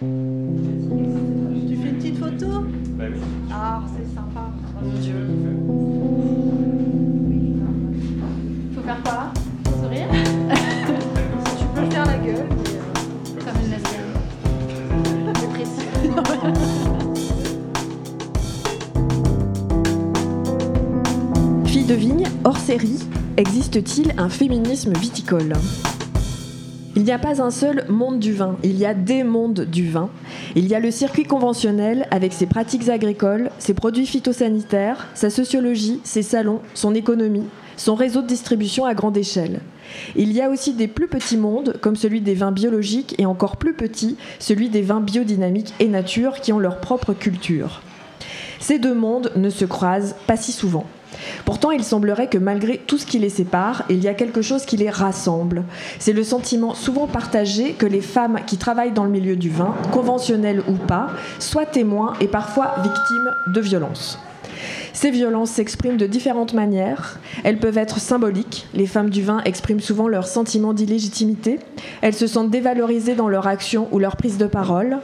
Tu fais une petite photo Bah oui. Ah, c'est sympa. Oh mon Dieu. Faut faire quoi? Sourire? Tu peux faire la gueule. Comme une lesbienne. Dépressive. Fille de vigne, hors série, existe-t-il un féminisme viticole? Il n'y a pas un seul monde du vin, il y a des mondes du vin. Il y a le circuit conventionnel avec ses pratiques agricoles, ses produits phytosanitaires, sa sociologie, ses salons, son économie, son réseau de distribution à grande échelle. Il y a aussi des plus petits mondes, comme celui des vins biologiques et encore plus petit, celui des vins biodynamiques et nature qui ont leur propre culture. Ces deux mondes ne se croisent pas si souvent. Pourtant, il semblerait que malgré tout ce qui les sépare, il y a quelque chose qui les rassemble. C'est le sentiment souvent partagé que les femmes qui travaillent dans le milieu du vin, conventionnelles ou pas, soient témoins et parfois victimes de violences. Ces violences s'expriment de différentes manières. Elles peuvent être symboliques. Les femmes du vin expriment souvent leur sentiment d'illégitimité. Elles se sentent dévalorisées dans leur action ou leur prise de parole.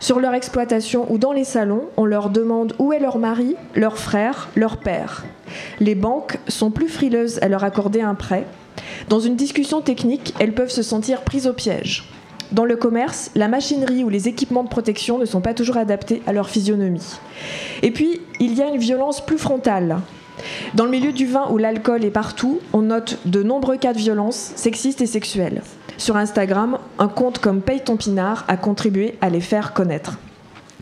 Sur leur exploitation ou dans les salons, on leur demande où est leur mari, leur frère, leur père. Les banques sont plus frileuses à leur accorder un prêt. Dans une discussion technique, elles peuvent se sentir prises au piège. Dans le commerce, la machinerie ou les équipements de protection ne sont pas toujours adaptés à leur physionomie. Et puis, il y a une violence plus frontale. Dans le milieu du vin où l'alcool est partout, on note de nombreux cas de violence sexistes et sexuelles. Sur Instagram, un compte comme Paye ton pinard a contribué à les faire connaître.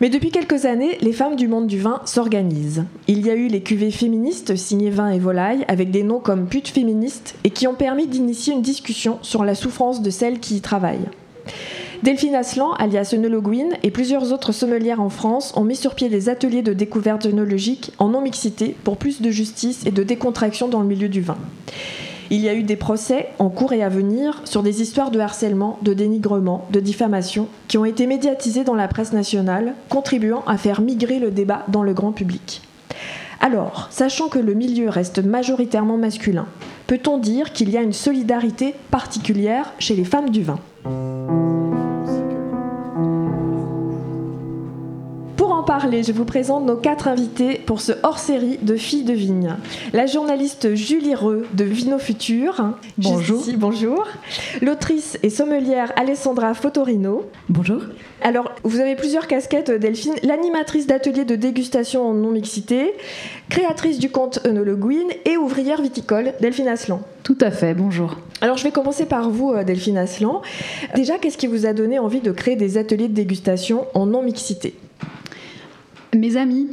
Mais depuis quelques années, les femmes du monde du vin s'organisent. Il y a eu les cuvées féministes signées vin et volaille avec des noms comme pute féministe et qui ont permis d'initier une discussion sur la souffrance de celles qui y travaillent. Delphine Aslan, alias Enologuine, et plusieurs autres sommelières en France ont mis sur pied des ateliers de découverte œnologique en non-mixité pour plus de justice et de décontraction dans le milieu du vin. Il y a eu des procès en cours et à venir sur des histoires de harcèlement, de dénigrement, de diffamation qui ont été médiatisées dans la presse nationale, contribuant à faire migrer le débat dans le grand public. Alors, sachant que le milieu reste majoritairement masculin, peut-on dire qu'il y a une solidarité particulière chez les femmes du vin? En parler, je vous présente nos quatre invités pour ce hors-série de Filles de Vigne. La journaliste Julie Reux de Vino Futur. Bonjour. Ici, bonjour. L'autrice et sommelière Alessandra Fotorino. Bonjour. Alors, vous avez plusieurs casquettes, Delphine. L'animatrice d'ateliers de dégustation en non-mixité, créatrice du compte Enologuine et ouvrière viticole, Delphine Aslan. Tout à fait, bonjour. Alors, je vais commencer par vous, euh, Delphine Aslan. Déjà, qu'est-ce qui vous a donné envie de créer des ateliers de dégustation en non-mixité? Mes amis,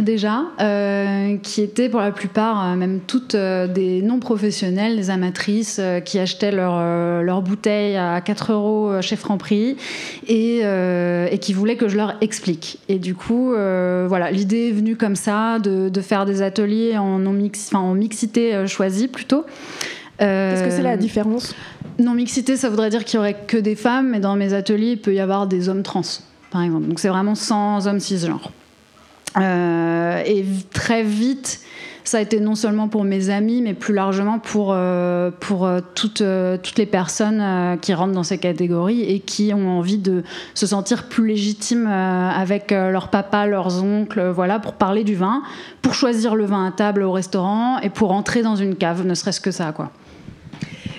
déjà, euh, qui étaient pour la plupart, euh, même toutes euh, des non-professionnels, des amatrices, qui achetaient leur, euh, leur bouteille à 4 euros chez Franprix et, et qui voulaient que je leur explique. Et du coup, voilà, l'idée est venue comme ça de, de faire des ateliers en, non -mix, en mixité choisie plutôt. Qu'est-ce que c'est la différence? Non mixité, ça voudrait dire qu'il y aurait que des femmes, mais dans mes ateliers, il peut y avoir des hommes trans, par exemple. Donc c'est vraiment sans hommes cisgenres. Euh, et très vite, ça a été non seulement pour mes amis, mais plus largement pour, euh, pour euh, toutes, toutes les personnes qui rentrent dans ces catégories et qui ont envie de se sentir plus légitimes avec leur papa, leurs oncles, voilà, pour parler du vin, pour choisir le vin à table au restaurant et pour entrer dans une cave, ne serait-ce que ça, quoi.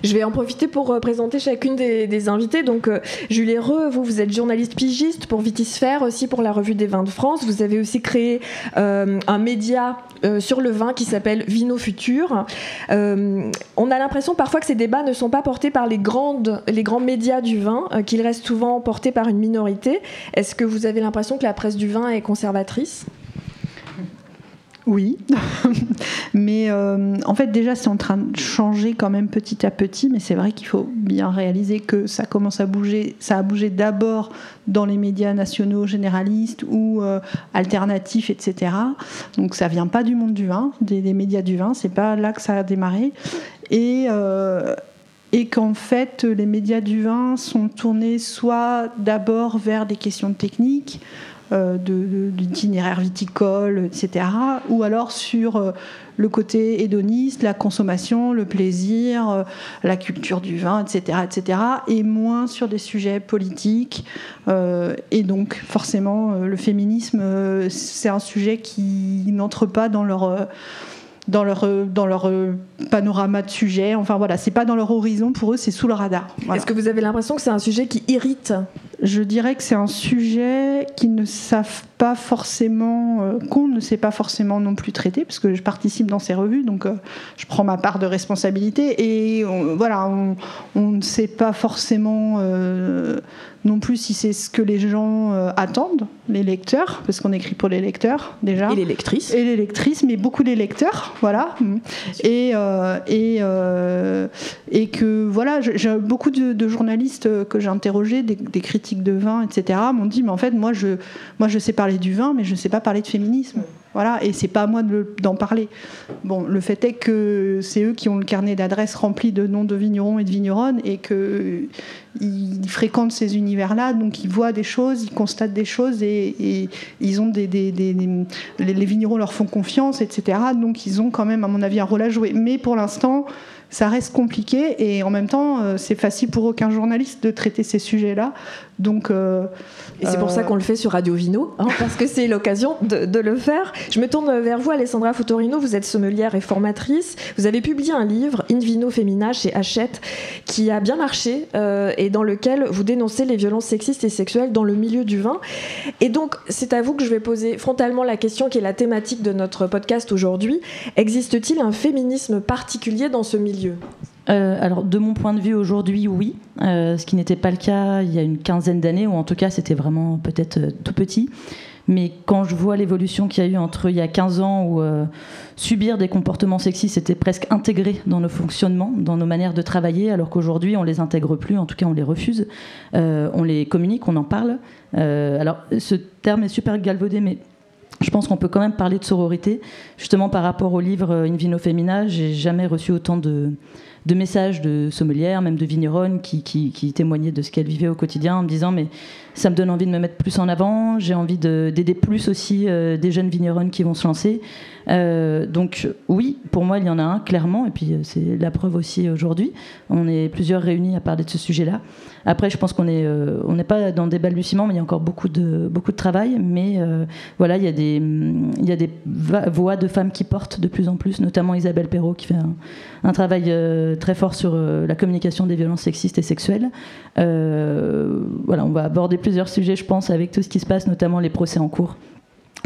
Je vais en profiter pour euh, présenter chacune des, invités. Donc, euh, Julie Reux, vous, êtes journaliste pigiste pour Vitisphère, aussi pour la Revue des Vins de France. Vous avez aussi créé euh, un média sur le vin qui s'appelle Vino Futur. On a l'impression parfois que ces débats ne sont pas portés par les, grandes, les grands médias du vin, qu'ils restent souvent portés par une minorité. Est-ce que vous avez l'impression que la presse du vin est conservatrice? Oui, mais euh, en fait déjà c'est en train de changer quand même petit à petit, mais c'est vrai qu'il faut bien réaliser que ça commence à bouger, ça a bougé d'abord dans les médias nationaux généralistes ou euh, alternatifs, etc. Donc ça vient pas du monde du vin, des, des médias du vin, c'est pas là que ça a démarré. Et, euh, et qu'en fait les médias du vin sont tournés soit d'abord vers des questions techniques, d'itinéraire viticole, etc. Ou alors sur euh, le côté hédoniste, la consommation, le plaisir, euh, la culture du vin, etc., etc. Et moins sur des sujets politiques. Euh, et donc, forcément, euh, le féminisme, euh, c'est un sujet qui n'entre pas dans leur... euh, dans leur, euh, dans leur euh, panorama de sujets. Enfin voilà, c'est pas dans leur horizon, pour eux, c'est sous le radar. Est-ce que vous avez l'impression que c'est un sujet qui irrite? Je dirais que c'est un sujet qu'ils ne savent pas forcément, euh, qu'on ne sait pas forcément non plus traiter, parce que je participe dans ces revues, donc euh, je prends ma part de responsabilité. Et on- voilà, on, on ne sait pas forcément euh, non plus si c'est ce que les gens attendent, les lecteurs, parce qu'on écrit pour les lecteurs déjà. Et les lectrices Et les lectrices, mais beaucoup les lecteurs, voilà. Et, et, et que, voilà, j'ai beaucoup de, de journalistes que j'ai interrogés, des, des critiques de vin, etc., m'ont dit, mais en fait, moi je, moi, je sais parler du vin, mais je ne sais pas parler de féminisme. Voilà, et c'est pas à moi d'en parler. Bon, le fait est que c'est eux qui ont le carnet d'adresses rempli de noms de vignerons et de vigneronnes et que ils fréquentent ces univers-là, donc ils voient des choses, ils constatent des choses et, ils ont des, des- des- les vignerons leur font confiance, etc. Donc ils ont quand même, à mon avis, un rôle à jouer. Mais pour l'instant, ça reste compliqué et en même temps, euh, c'est facile pour aucun journaliste de traiter ces sujets-là. Donc euh, Et c'est pour Euh, ça qu'on le fait sur Radio Vino, hein, parce que c'est l'occasion de, de le faire. Je me tourne vers vous, Alessandra Fotorino. Vous êtes sommelière et formatrice. Vous avez publié un livre, In Vino Femina, chez Hachette, qui a bien marché euh, et dans lequel vous dénoncez les violences sexistes et sexuelles dans le milieu du vin. Et donc, c'est à vous que je vais poser frontalement la question qui est la thématique de notre podcast aujourd'hui. Existe-t-il un féminisme particulier dans ce milieu? Euh, alors, de mon point de vue aujourd'hui, oui. Euh, ce qui n'était pas le cas il y a une quinzaine d'années, ou en tout cas, c'était vraiment peut-être euh, tout petit. Mais quand je vois l'évolution qu'il y a eu entre il y a 15 ans où subir des comportements sexistes était presque intégré dans nos fonctionnements, dans nos manières de travailler, alors qu'aujourd'hui on les intègre plus, en tout cas on les refuse, on les communique, on en parle. Alors ce terme est super galvaudé, mais je pense qu'on peut quand même parler de sororité. Justement par rapport au livre In Vino Femina, j'ai jamais reçu autant de, de messages de sommelières, même de vigneronnes, qui, qui, témoignaient de ce qu'elles vivaient au quotidien en me disant mais ça me donne envie de me mettre plus en avant, j'ai envie de- d'aider plus aussi euh, des jeunes vigneronnes qui vont se lancer. Euh, donc oui, pour moi il y en a un clairement, et puis euh, c'est la preuve aussi aujourd'hui. On est plusieurs réunis à parler de ce sujet-là. Après, je pense qu'on est, on n'est pas dans des balbutiements, mais il y a encore beaucoup de, beaucoup de travail. Mais voilà, il y a des, il y a des voix de femmes qui portent de plus en plus, notamment Isabelle Perrault qui fait un, travail très fort sur la communication des violences sexistes et sexuelles. Voilà, on va aborder plusieurs sujets, je pense, avec tout ce qui se passe, notamment les procès en cours.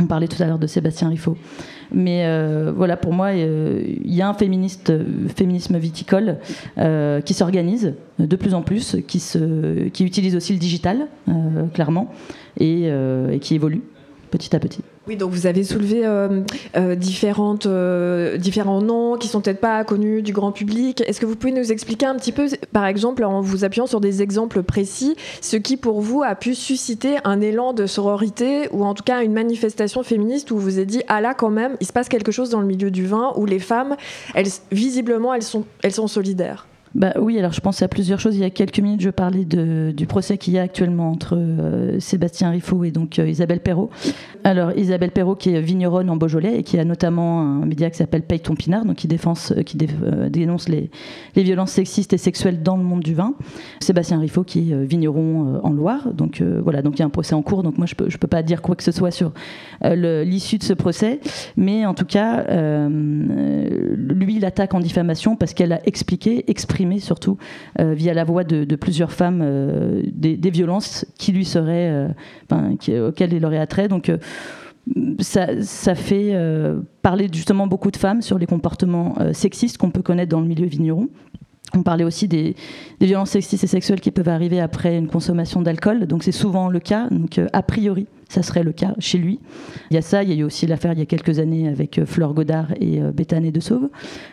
On parlait tout à l'heure de Sébastien Riffaut. Mais euh, voilà, pour moi, euh, il y a un féministe, féminisme viticole euh, qui s'organise de plus en plus, qui, se, qui utilise aussi le digital, euh, clairement, euh, et qui évolue petit à petit. Oui, donc vous avez soulevé euh, euh, différentes, euh, différents noms qui sont peut-être pas connus du grand public. Est-ce que vous pouvez nous expliquer un petit peu, par exemple, en vous appuyant sur des exemples précis, ce qui pour vous a pu susciter un élan de sororité ou en tout cas une manifestation féministe où vous vous êtes dit ah là quand même il se passe quelque chose dans le milieu du vin où les femmes, elles visiblement elles sont, elles sont solidaires? Bah oui, alors je pense à plusieurs choses. Il y a quelques minutes, je parlais de, du procès qu'il y a actuellement entre euh, Sébastien Riffaut et donc euh, Isabelle Perrault. Alors Isabelle Perrault qui est vigneronne en Beaujolais et qui a notamment un média qui s'appelle Paye ton pinard, donc qui, défense, euh, qui dé- dénonce les, violences sexistes et sexuelles dans le monde du vin. Sébastien Riffaut qui est vigneron en Loire. Donc voilà, donc il y a un procès en cours. Donc moi je peux, je peux pas dire quoi que ce soit sur l'issue de ce procès, mais en tout cas, lui il attaque en diffamation parce qu'elle a expliqué, exprimé surtout euh, via la voix de, plusieurs femmes euh, des, violences qui lui seraient, euh, enfin, qui- auxquelles il aurait attrait. Donc ça, fait parler justement beaucoup de femmes sur les comportements sexistes qu'on peut connaître dans le milieu vigneron. On parlait aussi des, violences sexistes et sexuelles qui peuvent arriver après une consommation d'alcool. Donc c'est souvent le cas. Donc a priori, ça serait le cas chez lui. Il y a ça. Il y a eu aussi l'affaire il y a quelques années avec euh, Fleur Godard et euh, Béthane de Sauve,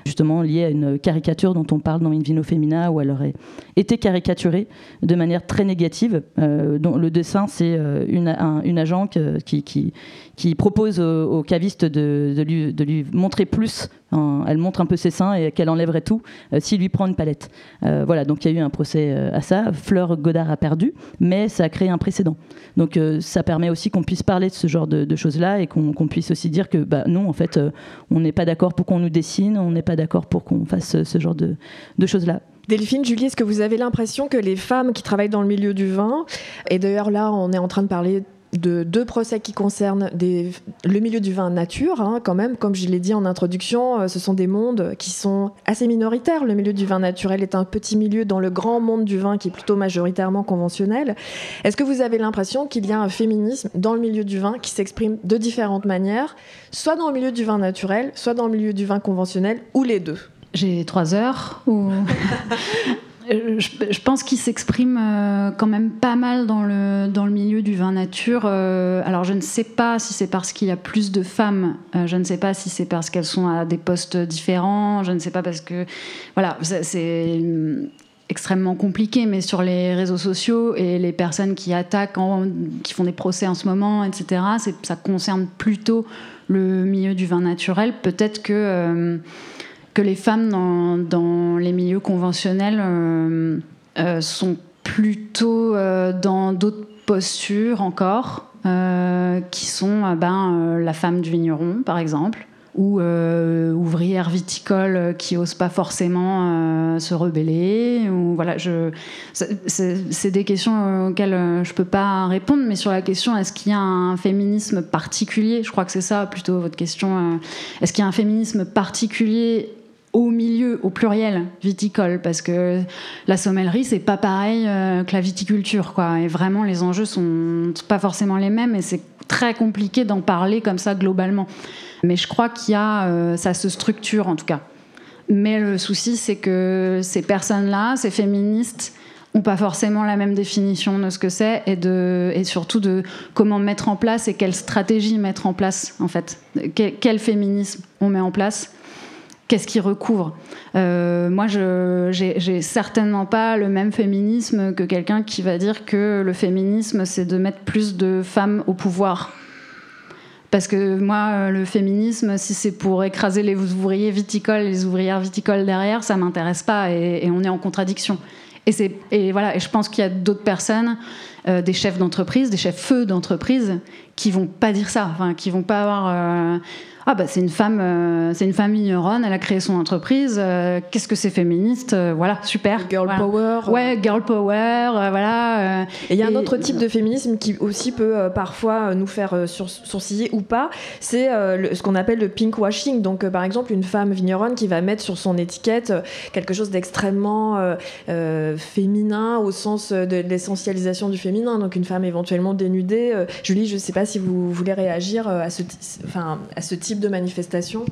justement liée à une caricature dont on parle dans In Vino Femina où elle aurait été caricaturée de manière très négative. Euh, dont le dessin, c'est une, un- une agent qui, propose au, au caviste de, lui, montrer plus. hein, elle montre un peu ses seins et qu'elle enlèverait tout euh, s'il lui prend une palette. Voilà, donc il y a eu un procès à ça. Fleur Godard a perdu, mais ça a créé un précédent. Donc ça permet aussi qu'on puisse parler de ce genre de, choses-là et qu'on puisse aussi dire que bah, non, en fait, euh, on n'est pas d'accord pour qu'on nous dessine, on n'est pas d'accord pour qu'on fasse ce, ce genre de, de choses-là. Delphine, Julie, est-ce que vous avez l'impression que les femmes qui travaillent dans le milieu du vin, et d'ailleurs là on est en train de parler de deux procès qui concernent des- le milieu du vin nature, hein, quand même, comme je l'ai dit en introduction, euh, ce sont des mondes qui sont assez minoritaires. Le milieu du vin naturel est un petit milieu dans le grand monde du vin qui est plutôt majoritairement conventionnel. Est-ce que vous avez l'impression qu'il y a un féminisme dans le milieu du vin qui s'exprime de différentes manières, soit dans le milieu du vin naturel, soit dans le milieu du vin conventionnel, ou les deux? J'ai trois heures. Ou... Euh, je, pense qu'il s'exprime euh, quand même pas mal dans le, dans le milieu du vin nature. Euh, alors je ne sais pas si c'est parce qu'il y a plus de femmes, je ne sais pas si c'est parce qu'elles sont à des postes différents, je ne sais pas parce que... Voilà, c'est- hum, extrêmement compliqué, mais sur les réseaux sociaux et les personnes qui attaquent, en- qui font des procès en ce moment, etc., ça concerne plutôt le milieu du vin naturel. Peut-être que... euh, que les femmes dans, les milieux conventionnels euh, euh, sont plutôt euh, dans d'autres postures encore, qui sont ben, la femme du vigneron, par exemple, ou ouvrière viticole qui n'ose pas forcément se rebeller. Ou, voilà, c'est- des questions auxquelles je ne peux pas répondre, mais sur la question est-ce qu'il y a un féminisme particulier? Je crois que c'est ça plutôt votre question. est-ce qu'il y a un féminisme particulier au milieu, au pluriel, viticole, parce que la sommellerie, c'est pas pareil euh, que la viticulture, quoi. Et vraiment, les enjeux sont pas forcément les mêmes, et c'est très compliqué d'en parler comme ça globalement. Mais je crois qu'il y a, euh, ça se structure en tout cas. Mais le souci, c'est que ces personnes-là, ces féministes, ont pas forcément la même définition de ce que c'est et, et surtout de comment mettre en place et quelle stratégie mettre en place, en fait. Quel féminisme on met en place Qu'est-ce qui recouvre Euh, Moi, je j'ai certainement pas le même féminisme que quelqu'un qui va dire que le féminisme, c'est de mettre plus de femmes au pouvoir. Parce que moi, le féminisme, si c'est pour écraser les ouvriers viticoles, les ouvrières viticoles derrière, ça m'intéresse pas et, et on est en contradiction. Et, c'est- et voilà, et je pense qu'il y a d'autres personnes, euh, des chefs d'entreprise, des chefs feux d'entreprise, qui vont pas dire ça, enfin, qui vont pas avoir. euh, ah bah c'est une femme, euh, c'est une femme vigneronne, elle a créé son entreprise. euh, Qu'est-ce que c'est féministe euh, Voilà, super. Girl voilà. power. Ouais, girl power, voilà. Et il y a un autre type de féminisme qui aussi peut parfois nous faire sur- sourciller ou pas, c'est ce qu'on appelle le pink washing. Donc par exemple une femme vigneronne qui va mettre sur son étiquette quelque chose d'extrêmement féminin au sens de l'essentialisation du féminin. Donc une femme éventuellement dénudée. Julie, je sais pas si vous voulez réagir euh, à ce, type de manifestation.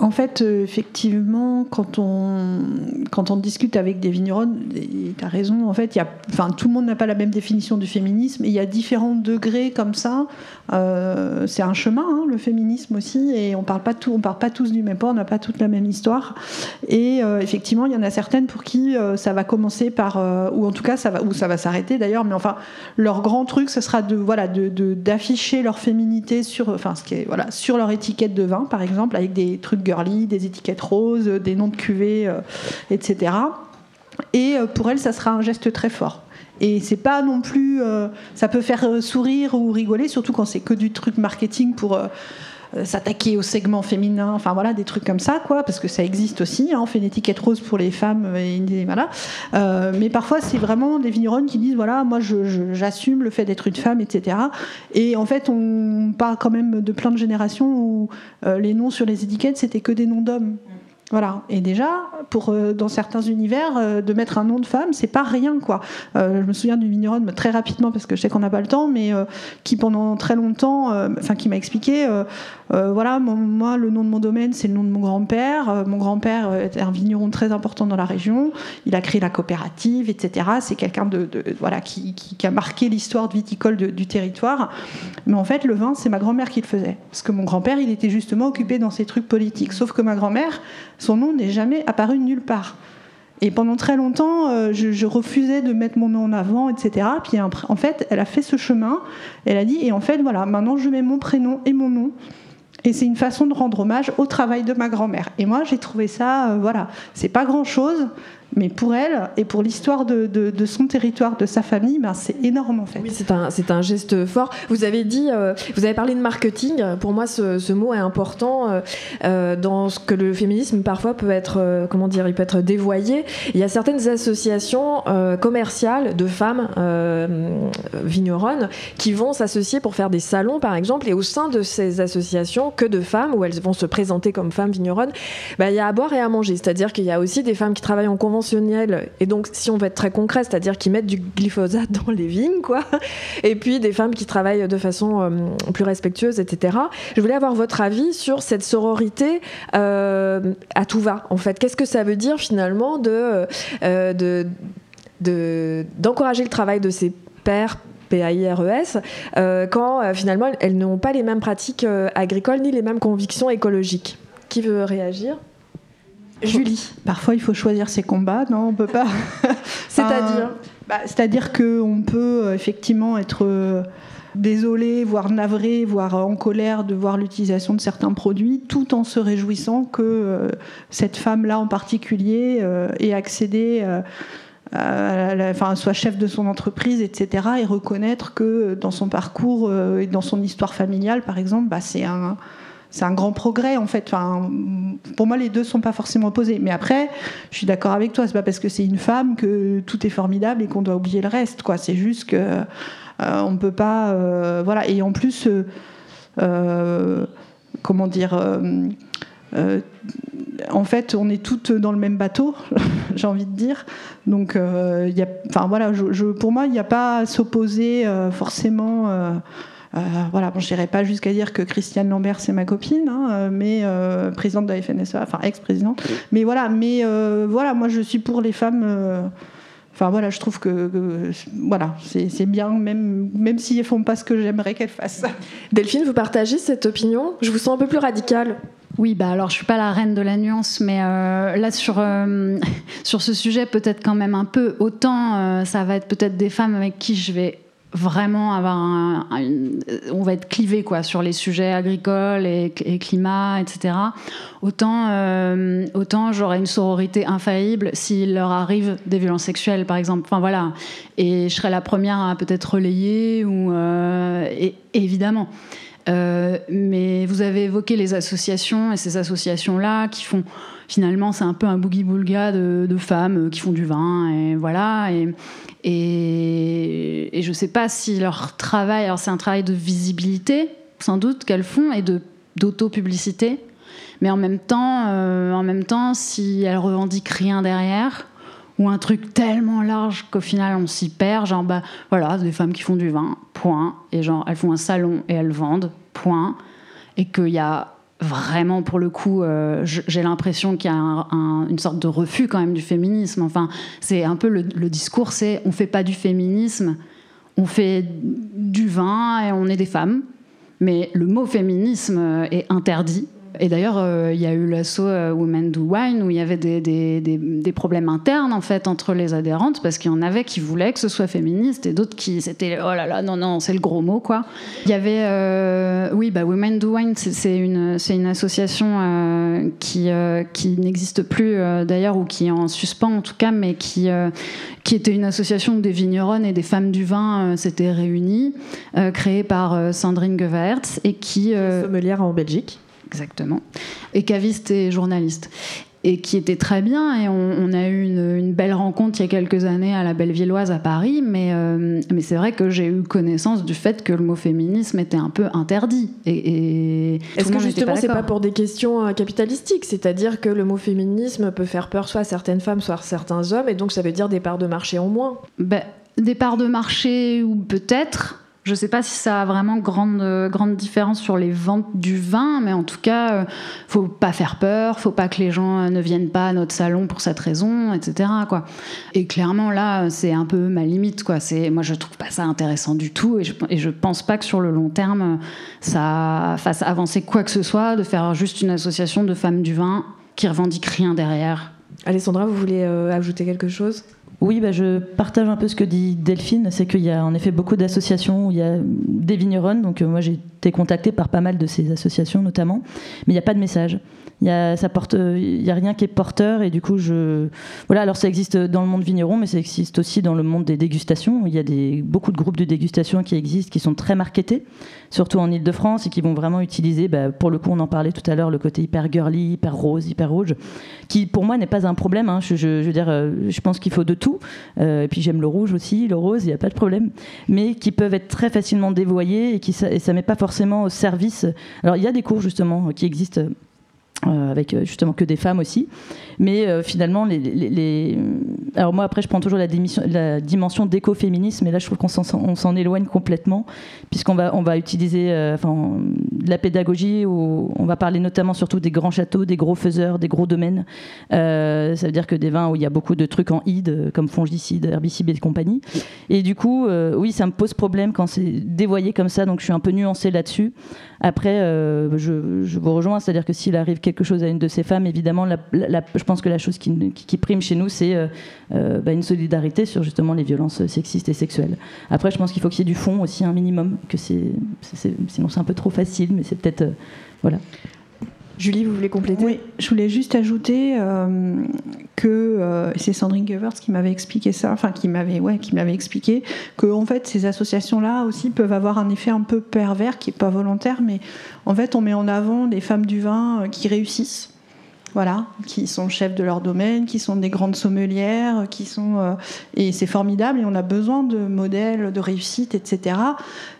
En fait, euh, effectivement, quand on, quand on discute avec des vignerons, tu as raison, en fait, y a, enfin, tout le monde n'a pas la même définition du féminisme, et il y a différents degrés comme ça. Euh, c'est un chemin, hein, le féminisme aussi, et on parle pas part pas tous du même pas, on n'a pas toute la même histoire. Et euh, effectivement, il y en a certaines pour qui ça va commencer par, ou en tout cas, ça va, ou ça va s'arrêter d'ailleurs, mais enfin, leur grand truc, ce sera de, voilà, d'afficher leur féminité sur, enfin, ce qui est, voilà, sur leur étiquette de vin, par exemple, avec des trucs des étiquettes roses, des noms de cuvées, euh, etc. Et euh, pour elles, ça sera un geste très fort. Et c'est pas non plus. euh, ça peut faire euh, sourire ou rigoler, surtout quand c'est que du truc marketing pour. euh, euh, s'attaquer au segment féminin, enfin voilà, des trucs comme ça, quoi, parce que ça existe aussi. hein, on fait une étiquette rose pour les femmes, et, voilà. Euh, mais parfois, c'est vraiment des vigneronnes qui disent voilà, moi, j'assume le fait d'être une femme, etc. Et en fait, on parle quand même de plein de générations où euh, les noms sur les étiquettes, c'était que des noms d'hommes. Voilà. Et déjà, euh, dans certains univers, euh, de mettre un nom de femme, c'est pas rien, quoi. Euh, je me souviens d'une vigneronne très rapidement parce que je sais qu'on n'a pas le temps, mais qui pendant très longtemps, enfin qui m'a expliqué, voilà, moi le nom de mon domaine c'est le nom de mon grand-père. Mon grand-père était un vigneron très important dans la région. Il a créé la coopérative, etc. C'est quelqu'un de, voilà qui, a marqué l'histoire viticole du territoire. Mais en fait, le vin, c'est ma grand-mère qui le faisait. Parce que mon grand-père, il était justement occupé dans ces trucs politiques. Sauf que ma grand-mère, son nom n'est jamais apparu nulle part. Et pendant très longtemps, euh, je, refusais de mettre mon nom en avant, etc. Puis en fait, elle a fait ce chemin. Elle a dit, et en fait, voilà, maintenant je mets mon prénom et mon nom. Et c'est une façon de rendre hommage au travail de ma grand-mère. Et moi, j'ai trouvé ça, euh, voilà, c'est pas grand-chose, mais pour elle et pour l'histoire de, son territoire, de sa famille, ben, c'est énorme en fait. Oui, c'est un, geste fort. Vous avez dit, euh, vous avez parlé de marketing. Pour moi, ce, mot est important euh, euh, dans ce que le féminisme parfois peut être, comment dire, peut être dévoyé. Il y a certaines associations commerciales de femmes vigneronnes qui vont s'associer pour faire des salons, par exemple, et au sein de ces associations que de femmes où elles vont se présenter comme femmes vigneronnes, bah, il y a à boire et à manger. C'est-à-dire qu'il y a aussi des femmes qui travaillent en et donc si on veut être très concret, c'est-à-dire qui mettent du glyphosate dans les vignes, quoi et puis des femmes qui travaillent de façon euh, plus respectueuse, etc. Je voulais avoir votre avis sur cette sororité euh, à tout va, en fait. Qu'est-ce que ça veut dire finalement de, euh, de, de- d'encourager le travail de ces pères PAIRES, euh, quand finalement elles n'ont pas les mêmes pratiques agricoles ni les mêmes convictions écologiques? Qui veut réagir? Julie. Parfois, il faut choisir ses combats, non On peut pas. C'est-à-dire Bah, C'est-à-dire qu'on peut euh, effectivement être euh, désolé, voire navré, voire en colère de voir l'utilisation de certains produits, tout en se réjouissant que euh, cette femme-là en particulier euh, ait accédé. euh, à la- enfin, soit chef de son entreprise, etc., et reconnaître que dans son parcours et dans son histoire familiale, par exemple, bah, c'est un, c'est un grand progrès en fait. Enfin, pour moi, les deux sont pas forcément opposés. Mais après, je suis d'accord avec toi. C'est pas parce que c'est une femme que tout est formidable et qu'on doit oublier le reste. C'est juste que euh, on peut pas. euh, voilà. Et en plus, euh, euh, comment dire. en fait, on est toutes dans le même bateau, j'ai envie de dire. Donc, euh, y a, enfin voilà, pour moi, il n'y a pas à s'opposer forcément. Euh, voilà, bon, je n'irai pas jusqu'à dire que Christiane Lambert c'est ma copine, hein, euh, mais euh, présidente de la FNSEA, enfin ex-présidente. Mais voilà, mais euh, voilà, moi je suis pour les femmes. euh, Enfin voilà, je trouve que, que- voilà, c'est c'est bien, même même si elles font pas ce que j'aimerais qu'elles fassent. Delphine, vous partagez cette opinion? Je vous sens un peu plus radicale. Oui, bah alors je suis pas la reine de la nuance, mais euh, là sur euh, sur ce sujet peut-être quand même un peu. Autant euh, ça va être peut-être des femmes avec qui je vais vraiment avoir un, on va être clivé quoi sur les sujets agricoles et, climat, etc. Autant euh, autant j'aurai une sororité infaillible s'il leur arrive des violences sexuelles par exemple. Enfin voilà, et je serai la première à peut-être relayer ou euh, évidemment. Euh, mais vous avez évoqué les associations et ces associations-là qui font finalement c'est un peu un boogie boulga de, femmes euh, qui font du vin et voilà et et, et sais pas si leur travail alors c'est un travail de visibilité sans doute qu'elles font et d'auto-publicité mais en même temps euh, en même temps si elles revendiquent rien derrière ou un truc tellement large qu'au final on s'y perd genre bah voilà des femmes qui font du vin point et genre elles font un salon et elles vendent point et qu'il y a vraiment pour le coup euh, j'ai l'impression qu'il y a un- un- une sorte de refus quand même du féminisme enfin c'est un peu le, le discours c'est on fait pas du féminisme on fait du vin et on est des femmes mais le mot féminisme euh, est interdit. Et d'ailleurs, euh, il y a eu l'assaut euh, Women Do Wine où il y avait des, des- des- problèmes internes en fait entre les adhérentes parce qu'il y en avait qui voulaient que ce soit féministe et d'autres qui c'était oh là là non non c'est le gros mot quoi. Il y avait euh, oui bah Women Do Wine c'est- une c'est une association qui qui n'existe plus d'ailleurs ou qui est en suspens en tout cas mais qui qui était une association où des vigneronnes et des femmes du vin s'étaient réunies, créée par Sandrine Gevaerts et qui Sommelière en Belgique. Exactement et caviste et journaliste et qui était très bien et on, on a eu une, une belle rencontre il y a quelques années à la Bellevilloise à Paris mais euh, mais c'est vrai que j'ai eu connaissance du fait que le mot féminisme était un peu interdit et, Est-ce que justement c'est pas pour des questions euh, capitalistiques C'est-à-dire que le mot féminisme peut faire peur soit à certaines femmes, soit à certains hommes, et donc ça veut dire des parts de marché en moins? Ben, des parts de marché ou peut-être. Je ne sais pas si ça a vraiment grande, euh, grande différence sur les ventes du vin, mais en tout cas, euh, faut pas faire peur, faut pas que les gens euh, ne viennent pas à notre salon pour cette raison, etc. Et clairement, là, c'est un peu ma limite. Quoi. Moi, je trouve pas ça intéressant du tout, et je, et je pense pas que sur le long terme, ça fasse avancer quoi que ce soit de faire juste une association de femmes du vin qui revendique rien derrière. Alessandra, vous voulez euh, ajouter quelque chose? Oui, bah, je partage un peu ce que dit Delphine, c'est qu'il y a en effet beaucoup d'associations où il y a des vigneronnes, donc euh, moi j'ai été contactée par pas mal de ces associations notamment, mais il n'y a pas de message. Il y a, ça porte, il y a rien qui est porteur et du coup je, voilà. Alors ça existe dans le monde vigneron, mais ça existe aussi dans le monde des dégustations. Il y a des, beaucoup de groupes de dégustation qui existent, qui sont très marketés, surtout en Ile-de-France et qui vont vraiment utiliser, bah, pour le coup, on en parlait tout à l'heure, le côté hyper girly, hyper rose, hyper rouge, qui pour moi n'est pas un problème. hein. Je, veux dire, euh, je pense qu'il faut de tout. Euh, et puis j'aime le rouge aussi, le rose, il n'y a pas de problème. Mais qui peuvent être très facilement dévoyés et qui et ça met pas forcément au service. Alors il y a des cours justement qui existent. Euh, avec euh, justement que des femmes aussi, mais euh, finalement les, alors moi après je prends toujours la, dimension d'écoféminisme, et là je trouve qu'on s'en- éloigne complètement puisqu'on va on va utiliser la pédagogie où on va parler notamment surtout des grands châteaux, des gros faiseurs, des gros domaines. Ça veut dire que des vins où il y a beaucoup de trucs en id, comme fongicides, herbicides et compagnie. Et du coup, oui, ça me pose problème quand c'est dévoyé comme ça, donc je suis un peu nuancée là-dessus. Après, je vous rejoins, c'est-à-dire que s'il arrive quelque chose à une de ces femmes, évidemment, la- je pense que la chose qui, prime chez nous, c'est euh, euh, bah, une solidarité sur justement les violences sexistes et sexuelles. Après, je pense qu'il faut qu'il y ait du fond aussi, un minimum, que c'est- sinon c'est un peu trop facile, mais c'est peut-être, euh, voilà. Julie, vous voulez compléter? Oui, je voulais juste ajouter euh, que euh, c'est Sandrine Goevers qui m'avait expliqué ça, enfin qui m'avait ouais, qui m'avait expliqué que en fait ces associations-là aussi peuvent avoir un effet un peu pervers qui est pas volontaire, mais en fait on met en avant des femmes du vin euh, qui réussissent. Voilà, qui sont chefs de leur domaine, qui sont des grandes sommelières, qui sont euh, et c'est formidable et on a besoin de modèles de réussite, etc.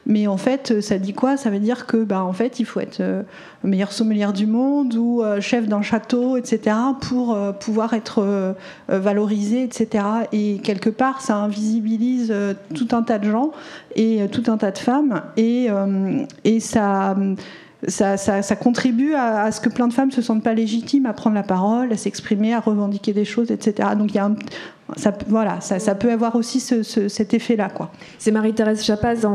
Mais en fait, ça dit quoi? Ça veut dire que, bah, en fait, il faut être euh, meilleure sommelière du monde ou euh, chef d'un château, etc., pour euh, pouvoir être valorisé, etc. Et quelque part, ça invisibilise tout un tas de gens et tout un tas de femmes, et, et ça. Ça, ça- ça contribue à, à ce que plein de femmes se sentent pas légitimes à prendre la parole, à s'exprimer, à revendiquer des choses, etc. Donc il y a un- ça, voilà, ça, ça peut avoir aussi ce- ce- cet effet-là. C'est Marie-Thérèse Chapaz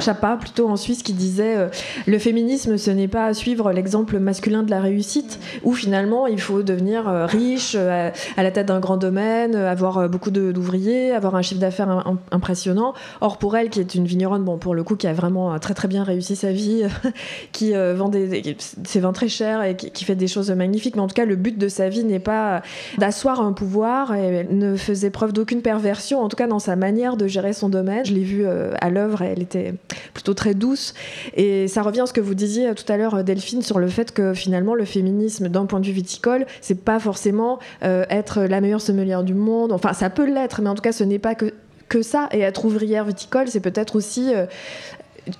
Chapa plutôt en Suisse qui disait euh, le féminisme ce n'est pas suivre l'exemple masculin de la réussite où finalement il faut devenir euh, riche euh, à la tête d'un grand domaine, avoir beaucoup d'ouvriers, avoir un chiffre d'affaires im- im- impressionnant. Or pour elle qui est une vigneronne bon pour le coup qui a vraiment très très bien réussi sa vie, qui vend des, ses vins très chers et qui, qui fait des choses magnifiques, mais en tout cas le but de sa vie n'est pas d'asseoir un pouvoir et ne faisait preuve d'aucune perversion, en tout cas dans sa manière de gérer son domaine. Je l'ai vue euh, à l'œuvre, elle était plutôt très douce. Et ça revient à ce que vous disiez tout à l'heure, Delphine, sur le fait que finalement le féminisme, d'un point de vue viticole, c'est pas forcément euh, être la meilleure sommelière du monde. Enfin, ça peut l'être, mais en tout cas, ce n'est pas que que ça. Et être ouvrière viticole, c'est peut-être aussi euh,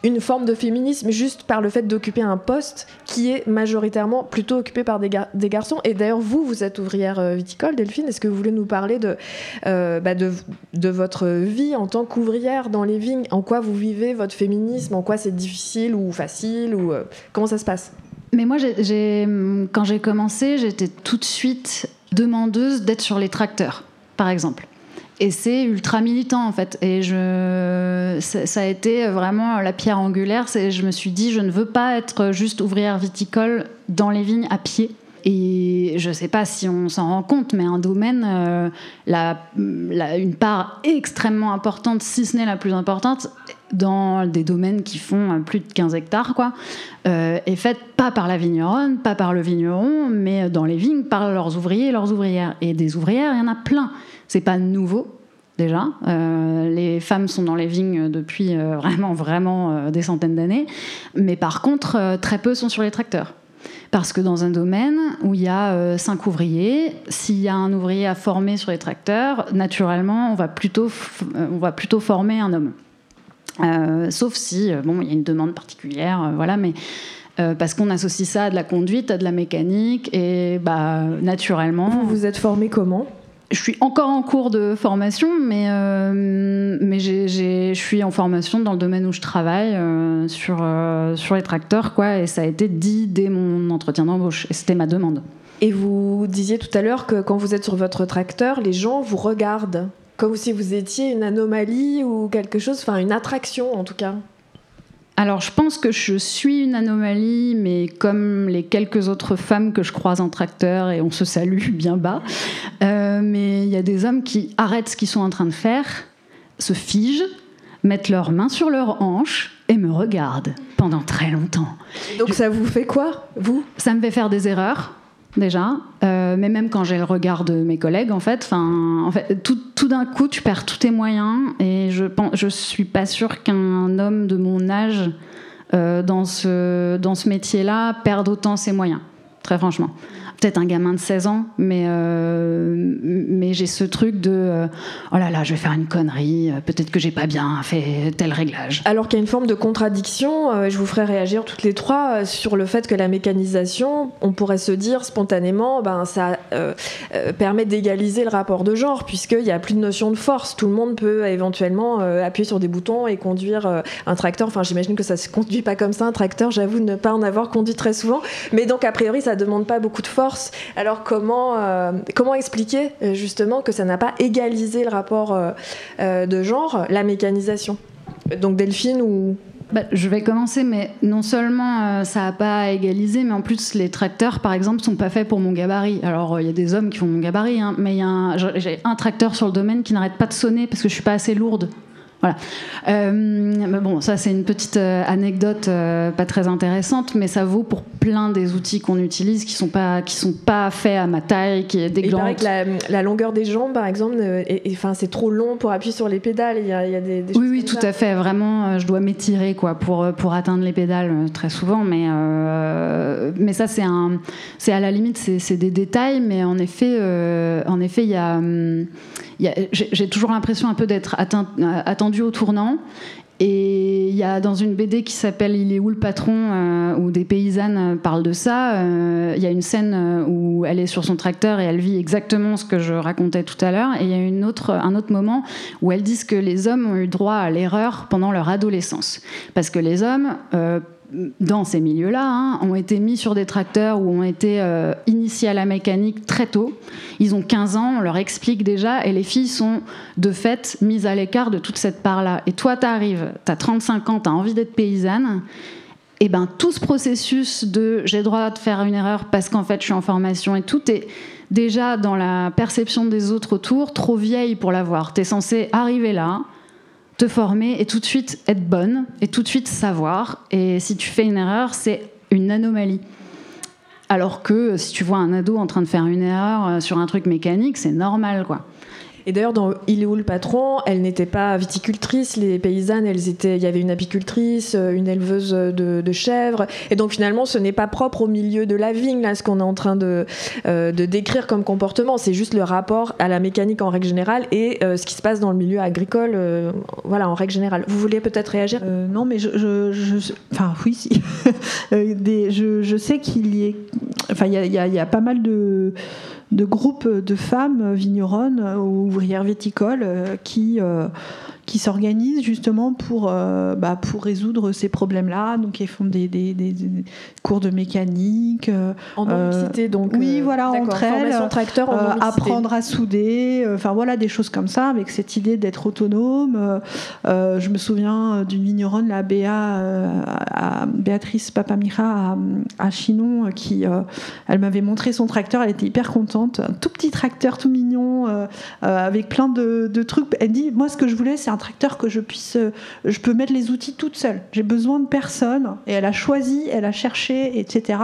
une forme de féminisme juste par le fait d'occuper un poste qui est majoritairement plutôt occupé par des, gar- des garçons. Et d'ailleurs, vous, vous êtes ouvrière euh, viticole, Delphine. Est-ce que vous voulez nous parler de, euh, bah, votre vie en tant qu'ouvrière dans les vignes? En quoi vous vivez votre féminisme? En quoi c'est difficile ou facile ou euh, Comment ça se passe? Mais moi, quand j'ai commencé, j'étais tout de suite demandeuse d'être sur les tracteurs, par exemple. Et c'est ultra militant en fait. Et je, ça, a été vraiment la pierre angulaire. Je me suis dit, je ne veux pas être juste ouvrière viticole dans les vignes à pied. Et je ne sais pas si on s'en rend compte, mais un domaine, euh, la- la- une part extrêmement importante, si ce n'est la plus importante, dans des domaines qui font euh, plus de 15 hectares, quoi, euh, est faite pas par la vigneronne, pas par le vigneron, mais dans les vignes par leurs ouvriers et leurs ouvrières. Et des ouvrières, il y en a plein. C'est pas nouveau. Déjà, Euh, les femmes sont dans les vignes depuis euh, vraiment, vraiment euh, des centaines d'années. Mais par contre, euh, très peu sont sur les tracteurs. Parce que dans un domaine où il y a euh, cinq ouvriers, s'il y a un ouvrier à former sur les tracteurs, naturellement, on va plutôt, euh, on va plutôt former un homme. Euh, sauf si, euh, bon, il y a une demande particulière, euh, voilà, mais euh, parce qu'on associe ça à de la conduite, à de la mécanique, et bah, naturellement. Vous vous êtes formé comment? Je suis encore en cours de formation, mais, mais je suis en formation dans le domaine où je travaille, sur, sur les tracteurs, quoi, et ça a été dit dès mon entretien d'embauche, et c'était ma demande. Et vous disiez tout à l'heure que quand vous êtes sur votre tracteur, les gens vous regardent comme si vous étiez une anomalie ou quelque chose, enfin une attraction en tout cas. Alors, je pense que je suis une anomalie, mais comme les quelques autres femmes que je croise en tracteur, et on se salue bien bas. Euh, mais il y a des hommes qui arrêtent ce qu'ils sont en train de faire, se figent, mettent leurs mains sur leurs hanches et me regardent pendant très longtemps. Donc ça vous fait quoi, vous? Ça me fait faire des erreurs. Déjà, euh, mais même quand j'ai le regard de mes collègues, en fait, en tout d'un coup, tu perds tous tes moyens, et je pense, je suis pas sûre qu'un homme de mon âge euh, dans ce, dans ce métier-là perde autant ses moyens, très franchement peut-être un gamin de 16 ans, mais, euh, mais j'ai ce truc de euh, oh là là, je vais faire une connerie, euh, peut-être que j'ai pas bien fait tel réglage. Alors qu'il y a une forme de contradiction, je vous ferai réagir toutes les trois sur le fait que la mécanisation, on pourrait se dire spontanément, ben, ça permet d'égaliser le rapport de genre, puisqu'il n'y a plus de notion de force. Tout le monde peut éventuellement appuyer sur des boutons et conduire un tracteur. Enfin, j'imagine que ça se conduit pas comme ça, un tracteur, j'avoue ne pas en avoir conduit très souvent. Mais donc, a priori, ça demande pas beaucoup de force alors comment, euh, comment expliquer euh, justement que ça n'a pas égalisé le rapport euh, de genre, la mécanisation? Donc Delphine ou... Bah, je vais commencer, mais non seulement ça n'a pas égalisé, mais en plus les tracteurs, par exemple, sont pas faits pour mon gabarit. Alors il y a des hommes qui font mon gabarit, hein, mais j'ai un tracteur sur le domaine qui n'arrête pas de sonner parce que je suis pas assez lourde. Voilà. Euh, bon, ça c'est une petite euh, anecdote euh, pas très intéressante, mais ça vaut pour plein des outils qu'on utilise qui sont pas qui sont pas faits à ma taille, qui est déglante. Il paraît que la, longueur des jambes, par exemple, enfin c'est trop long pour appuyer sur les pédales. Il y a, des, oui, oui, tout à fait. Vraiment, je dois m'étirer quoi pour pour atteindre les pédales très souvent, mais mais ça c'est un c'est à la limite c'est des détails, mais en effet en effet il y a hum, j'ai toujours l'impression un peu d'être attendu au tournant. Et il y a dans une BD qui s'appelle Il est où le patron euh, où des paysannes euh, parlent de ça. Euh, il y a une scène où elle est sur son tracteur et elle vit exactement ce que je racontais tout à l'heure. Et il y a un autre moment où elles disent que les hommes ont eu droit à l'erreur pendant leur adolescence. Parce que les hommes dans ces milieux-là, hein, ont été mis sur des tracteurs ou ont été euh, initiés à la mécanique très tôt. Ils ont 15 ans, on leur explique déjà, et les filles sont de fait mises à l'écart de toute cette part-là. Et toi, tu arrives, tu as 35 ans, tu as envie d'être paysanne, et ben tout ce processus de j'ai droit de faire une erreur parce qu'en fait je suis en formation et tout est déjà dans la perception des autres autour trop vieille pour l'avoir. Tu es censé arriver là, former et tout de suite être bonne et tout de suite savoir. Et si tu fais une erreur, c'est une anomalie. Alors que si tu vois un ado en train de faire une erreur euh, sur un truc mécanique, c'est normal, quoi. Et d'ailleurs, dans Il est où le patron Elle n'était pas viticultrice, les paysannes, elles étaient, il y avait une apicultrice, euh, une éleveuse de, chèvres. Et donc finalement, ce n'est pas propre au milieu de la vigne, là, ce qu'on est en train de, euh, décrire comme comportement. C'est juste le rapport à la mécanique en règle générale et euh, ce qui se passe dans le milieu agricole, voilà, en règle générale. Vous vouliez peut-être réagir? Non, mais je, Enfin, oui, si. Je, sais qu'il y a pas mal de de groupes de femmes vigneronnes ou ouvrières viticoles euh, qui euh, qui s'organisent justement pour, euh, bah, pour résoudre ces problèmes-là. Donc, ils font des, des, des, cours de mécanique. Euh, en non-mixité, donc. Oui, euh, voilà, entre elles. tracteur en apprendre à souder. Enfin, voilà, des choses comme ça, avec cette idée d'être autonome. je me souviens d'une vigneronne, la Béa, Béatrice Papamira à, à Chinon, qui, elle m'avait montré son tracteur. Elle était hyper contente. Un tout petit tracteur, tout mignon, avec plein de, de trucs. Elle dit, moi, ce que je voulais, c'est un tracteur que je puisse, euh, je peux mettre les outils toute seule. J'ai besoin de personne. Et elle a choisi, elle a cherché, etc.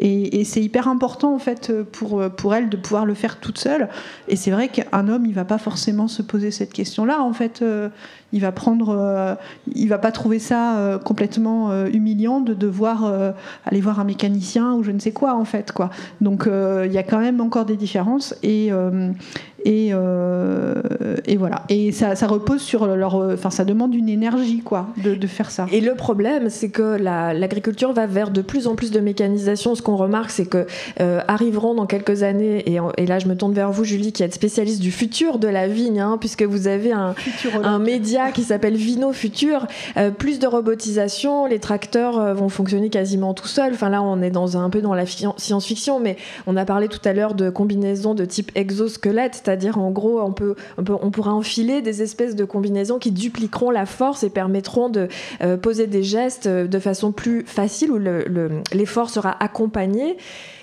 Et, c'est hyper important en fait pour, pour elle de pouvoir le faire toute seule. Et c'est vrai qu'un homme, il va pas forcément se poser cette question-là. En fait, euh, il va prendre, euh, il va pas trouver ça complètement humiliant de devoir aller voir un mécanicien ou je ne sais quoi en fait quoi. Donc il y a quand même encore des différences et et, euh, et voilà. Et ça, ça, repose sur leur. Enfin, ça demande une énergie, quoi, de, de faire ça. Et le problème, c'est que l'agriculture va vers de plus en plus de mécanisation. Ce qu'on remarque, c'est que euh, arriveront dans quelques années, et, et, là, je me tourne vers vous, Julie, qui êtes spécialiste du futur de la vigne, hein, puisque vous avez un, un média qui s'appelle Vino Futur. Euh, plus de robotisation, les tracteurs vont fonctionner quasiment tout seuls. Enfin, là, on est dans un peu dans la science-fiction, mais on a parlé tout à l'heure de combinaisons de type exosquelette, c'est-à-dire en gros on peut, on pourra enfiler des espèces de combinaisons qui dupliqueront la force et permettront de euh, poser des gestes de façon plus facile où l'effort sera accompagné.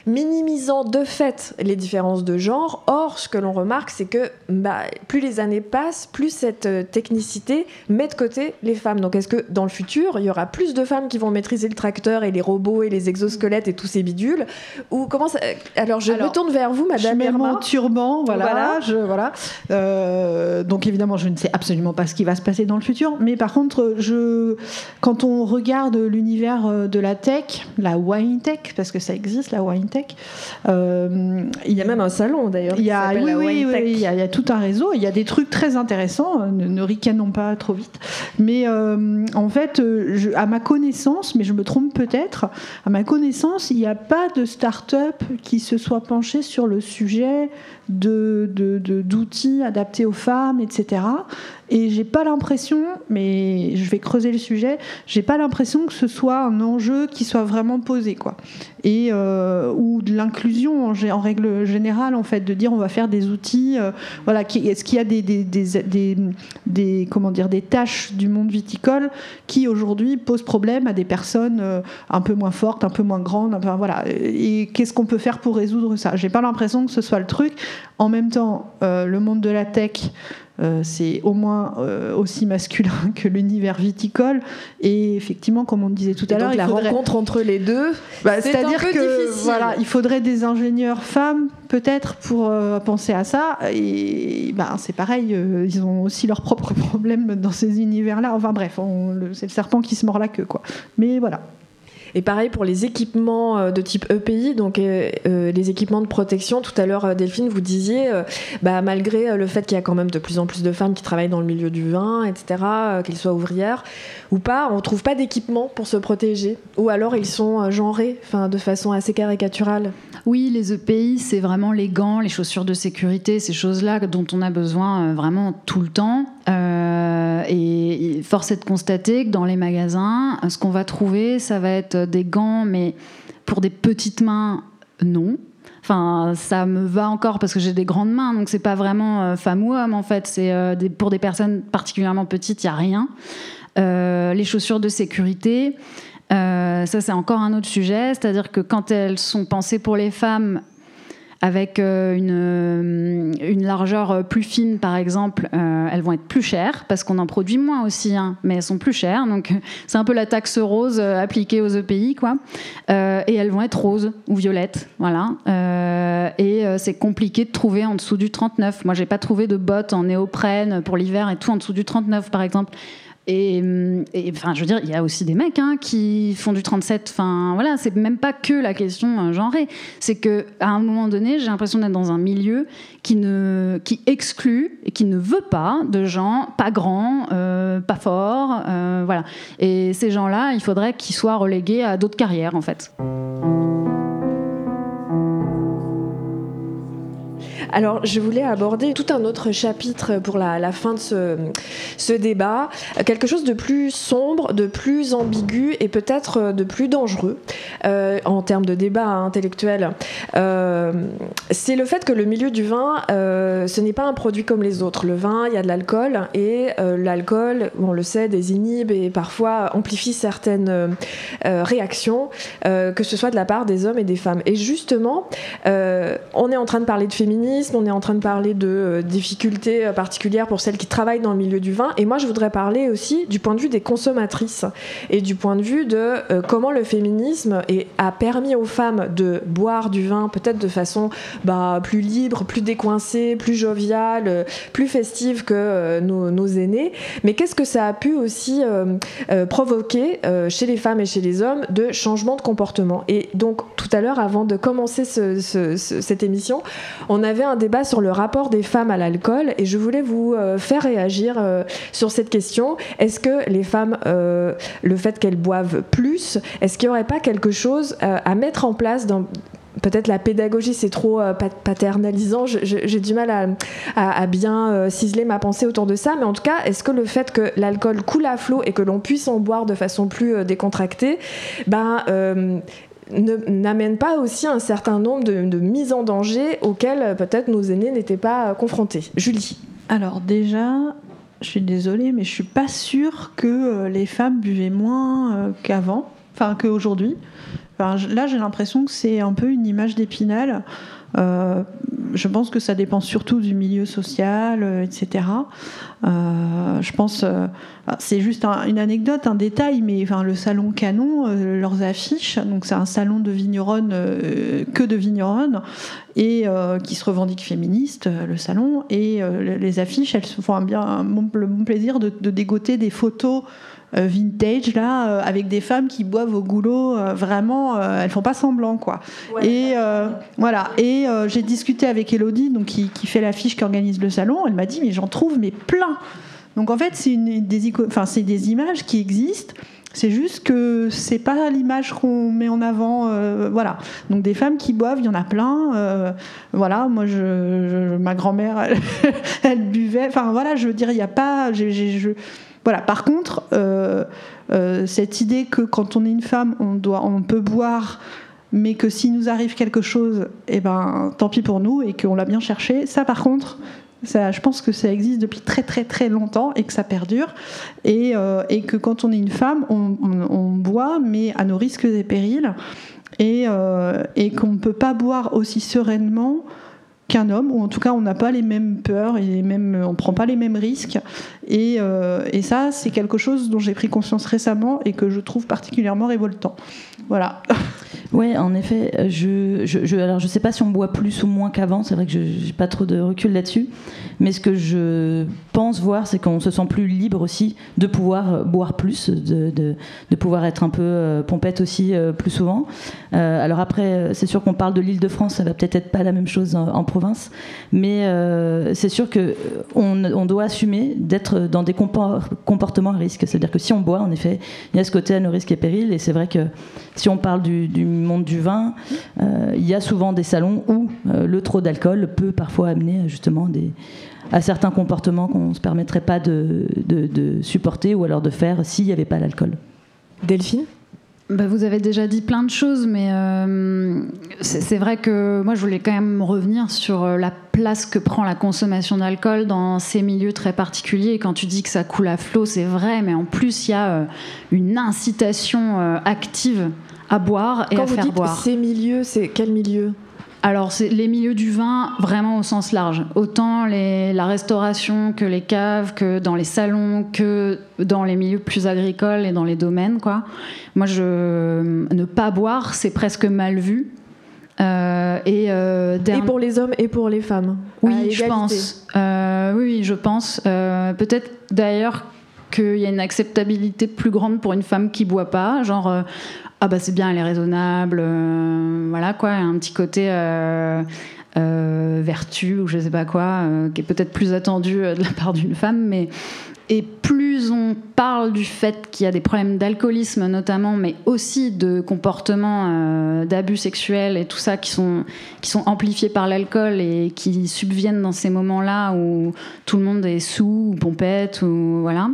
minimisant de fait les différences de genre. Or, ce que l'on remarque, c'est que bah, plus les années passent, plus cette euh, technicité met de côté les femmes. Donc, est-ce que dans le futur, il y aura plus de femmes qui vont maîtriser le tracteur et les robots et les exosquelettes et tous ces bidules? Ou comment ça... Alors, je Alors, me tourne vers vous, Je Madame mets Irma. mon turban, voilà. Voilà. Je, voilà. Euh, donc évidemment, je ne sais absolument pas ce qui va se passer dans le futur, mais par contre, je, quand on regarde l'univers euh, de la tech, la wine tech, parce que ça existe, la wine tech, euh, Il y a même un salon d'ailleurs. il y a, oui, la oui, oui, il y a, il y a tout un réseau. Il y a des trucs très intéressants. euh, Ne, ne ricanons pas trop vite. Mais euh, en fait, je- à ma connaissance, mais je me trompe peut-être, à ma connaissance, il n'y a pas de start-up qui se soit penchée sur le sujet de, de- d'outils adaptés aux femmes, etc. Et j'ai pas l'impression, mais je vais creuser le sujet, j'ai pas l'impression que ce soit un enjeu qui soit vraiment posé, quoi. Et euh, ou de l'inclusion en, règle générale, en fait, de dire on va faire des outils, euh, voilà. Est-ce qu'il y a des, des, des, comment dire des tâches du monde viticole qui aujourd'hui posent problème à des personnes euh, un peu moins fortes, un peu moins grandes, un voilà. Et qu'est-ce qu'on peut faire pour résoudre ça? J'ai pas l'impression que ce soit le truc. En même temps, le monde de la tech. Euh, c'est au moins euh, aussi masculin que l'univers viticole et effectivement comme on disait tout à l'heure la faudrait rencontre entre les deux, bah, c'est C'est-à-dire que difficile. voilà, il faudrait des ingénieurs femmes peut-être pour euh, penser à ça. Et bah, c'est pareil, euh, ils ont aussi leurs propres problèmes dans ces univers-là. Enfin bref, c'est le serpent qui se mord la queue, quoi. Mais voilà. Et pareil pour les équipements euh, de type EPI, donc euh, euh, les équipements de protection. Tout à l'heure, Delphine, vous disiez, bah, malgré le fait qu'il y a quand même de plus en plus de femmes qui travaillent dans le milieu du vin, etc., euh, qu'elles soient ouvrières ou pas, on trouve pas d'équipement pour se protéger. Ou alors ils sont genrés, de façon assez caricaturale. Oui, les EPI, c'est vraiment les gants, les chaussures de sécurité, ces choses-là dont on a besoin vraiment tout le temps. Euh, et force est de constater que dans les magasins, ce qu'on va trouver, ça va être des gants, mais pour des petites mains, non. Enfin, ça me va encore parce que j'ai des grandes mains, donc c'est pas vraiment euh, femme ou homme en fait. C'est euh, pour des personnes particulièrement petites, il y a rien. Les chaussures de sécurité, ça c'est encore un autre sujet, c'est-à-dire que quand elles sont pensées pour les femmes avec euh, une, euh, une largeur euh, plus fine par exemple, elles vont être plus chères parce qu'on en produit moins aussi, hein, mais elles sont plus chères, donc c'est un peu la taxe rose appliquée aux EPI quoi. Et elles vont être roses ou violettes, voilà. Et c'est compliqué de trouver en dessous du 39. Moi j'ai pas trouvé de bottes en néoprène pour l'hiver et tout en dessous du 39 par exemple. Et, enfin, je veux dire, il y a aussi des mecs hein, qui font du 37. Enfin, voilà, c'est même pas que la question euh, genrée. C'est que à un moment donné, j'ai l'impression d'être dans un milieu qui exclut et qui ne veut pas de gens pas grands, euh, pas forts, euh, voilà. Et ces gens-là, il faudrait qu'ils soient relégués à d'autres carrières, en fait. Alors, je voulais aborder tout un autre chapitre pour la, fin de ce, ce débat, Euh, quelque chose de plus sombre, de plus ambigu et peut-être euh, de plus dangereux euh, en termes de débat intellectuel. C'est le fait que le milieu du vin, ce n'est pas un produit comme les autres. Le vin, il y a de l'alcool et l'alcool, on le sait, désinhibe et parfois amplifie certaines réactions, que ce soit de la part des hommes et des femmes. Et justement, on est en train de parler de féminisme, on est en train de parler de euh, difficultés euh, particulières pour celles qui travaillent dans le milieu du vin. Et moi, je voudrais parler aussi du point de vue des consommatrices et du point de vue de euh, comment le féminisme a permis aux femmes de boire du vin peut-être de façon bah, plus libre, plus décoincée, plus joviale, plus festive que nos, aînés. Mais qu'est-ce que ça a pu aussi provoquer chez les femmes et chez les hommes de changements de comportement? Et donc, tout à l'heure, avant de commencer ce- ce- ce- cette émission, on avait un débat sur le rapport des femmes à l'alcool et je voulais vous euh, faire réagir euh, sur cette question. Est-ce que les femmes, euh, le fait qu'elles boivent plus, est-ce qu'il n'y aurait pas quelque chose à mettre en place dans Peut-être la pédagogie, c'est trop pat- paternalisant. J'ai du mal à, bien ciseler ma pensée autour de ça. Mais en tout cas, est-ce que le fait que l'alcool coule à flot et que l'on puisse en boire de façon plus décontractée, ben, n'amène pas aussi un certain nombre de, mises en danger auxquelles euh, peut-être nos aînés n'étaient pas euh, confrontés Julie Alors déjà, je suis désolée, mais je suis pas sûre que euh, les femmes buvaient moins qu'avant, enfin qu'aujourd'hui. là, j'ai l'impression que c'est un peu une image d'épinal. Euh, je pense que ça dépend surtout du milieu social, euh, etc. Euh, je pense, euh, c'est juste un- une anecdote, un détail, mais enfin, le salon Canon, leurs affiches, donc c'est un salon de vigneronnes, que de vigneronnes, et qui se revendique féministe, le salon, et les affiches, elles se font bien le bon plaisir de, dégoter des photos vintage là euh, avec des femmes qui boivent au goulot euh, vraiment euh, elles font pas semblant quoi et euh, voilà et euh, j'ai discuté avec Elodie donc qui, qui fait l'affiche qui organise le salon elle m'a dit mais j'en trouve mais plein donc en fait c'est une des enfin c'est des images qui existent c'est juste que c'est pas l'image qu'on met en avant, euh, voilà. Donc des femmes qui boivent, il y en a plein. euh, voilà, moi, je, je- ma grand-mère, elle, elle buvait. Enfin voilà, je veux dire, il n'y a pas. j'ai- j'ai- je, voilà. Par contre, euh, euh, cette idée que quand on est une femme, on doit, on peut boire, mais que s'il nous arrive quelque chose, eh ben, tant pis pour nous et qu'on l'a bien cherché. Ça, par contre. Ça, je pense que ça existe depuis très très très longtemps et que ça perdure et, euh, que quand on est une femme, on, on- boit mais à nos risques et périls et, et qu'on ne peut pas boire aussi sereinement qu'un homme, ou en tout cas on n'a pas les mêmes peurs et les on prend pas les mêmes risques. Et, euh, et ça, c'est quelque chose dont j'ai pris conscience récemment et que je trouve particulièrement révoltant. Voilà. Ouais, en effet, euh, je, je, je, sais pas si on boit plus ou moins qu'avant, c'est vrai que je n'ai pas trop de recul là-dessus, mais ce que je pense voir, c'est qu'on se sent plus libre aussi de pouvoir euh, boire plus, de, pouvoir être un peu euh, pompette aussi plus souvent. Alors après, c'est sûr qu'on parle de l'île de France, ça va peut-être être pas la même chose en, province, mais c'est sûr que on, on doit assumer d'être dans des compor- comportements à risque. C'est-à-dire que si on boit, en effet, il y a ce côté à nos risques et périls, et c'est vrai que si on parle du monde du vin, euh, il y a souvent des salons où euh, le trop d'alcool peut parfois amener justement des, à certains comportements qu'on ne se permettrait pas de, de- de supporter ou alors de faire s'il n'y avait pas l'alcool. Delphine? Bah, vous avez déjà dit plein de choses, mais euh, c'est vrai que moi je voulais quand même revenir sur la place que prend la consommation d'alcool dans ces milieux très particuliers. Et Quand tu dis que ça coule à flot, c'est vrai, mais en plus il y a une incitation euh, active à boire et Quand à vous faire dites boire. ces milieux, c'est quel milieu? Alors, c'est les milieux du vin, vraiment au sens large. Autant les- la restauration que les caves, que dans les salons, que dans les milieux plus agricoles et dans les domaines, quoi. Moi, je, ne pas boire, c'est presque mal vu. Euh, et euh, Et pour les hommes et pour les femmes? À oui, je pense. Euh, oui, je pense. Euh, Peut-être d'ailleurs qu'il y a une acceptabilité plus grande pour une femme qui boit pas, genre euh, ah bah c'est bien, elle est raisonnable, euh, voilà quoi, un petit côté euh, euh, vertu ou je sais pas quoi, qui est peut-être plus attendu de la part d'une femme, mais et plus on parle du fait qu'il y a des problèmes d'alcoolisme notamment, mais aussi de comportements d'abus sexuels et tout ça qui sont, qui sont amplifiés par l'alcool et qui subviennent dans ces moments-là où tout le monde est sous ou pompette ou voilà.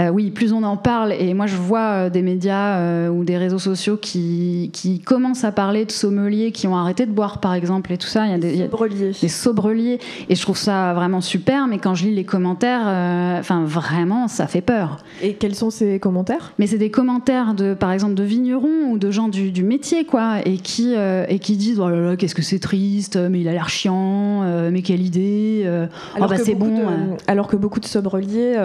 Euh, oui, plus on en parle, et moi je vois euh, des médias euh, ou des réseaux sociaux qui, qui commencent à parler de sommeliers qui ont arrêté de boire par exemple et tout ça. Il y a des, y a- des sobreliers. Et je trouve ça vraiment super mais quand je lis les commentaires euh, enfin vraiment ça fait peur. Et quels sont ces commentaires? Mais c'est des commentaires de par exemple de vignerons ou de gens du, du métier quoi et qui et qui disent oh là là qu'est-ce que c'est triste mais il a l'air chiant mais quelle idée euh, oh bah que c'est bon de- alors que beaucoup de sobreliers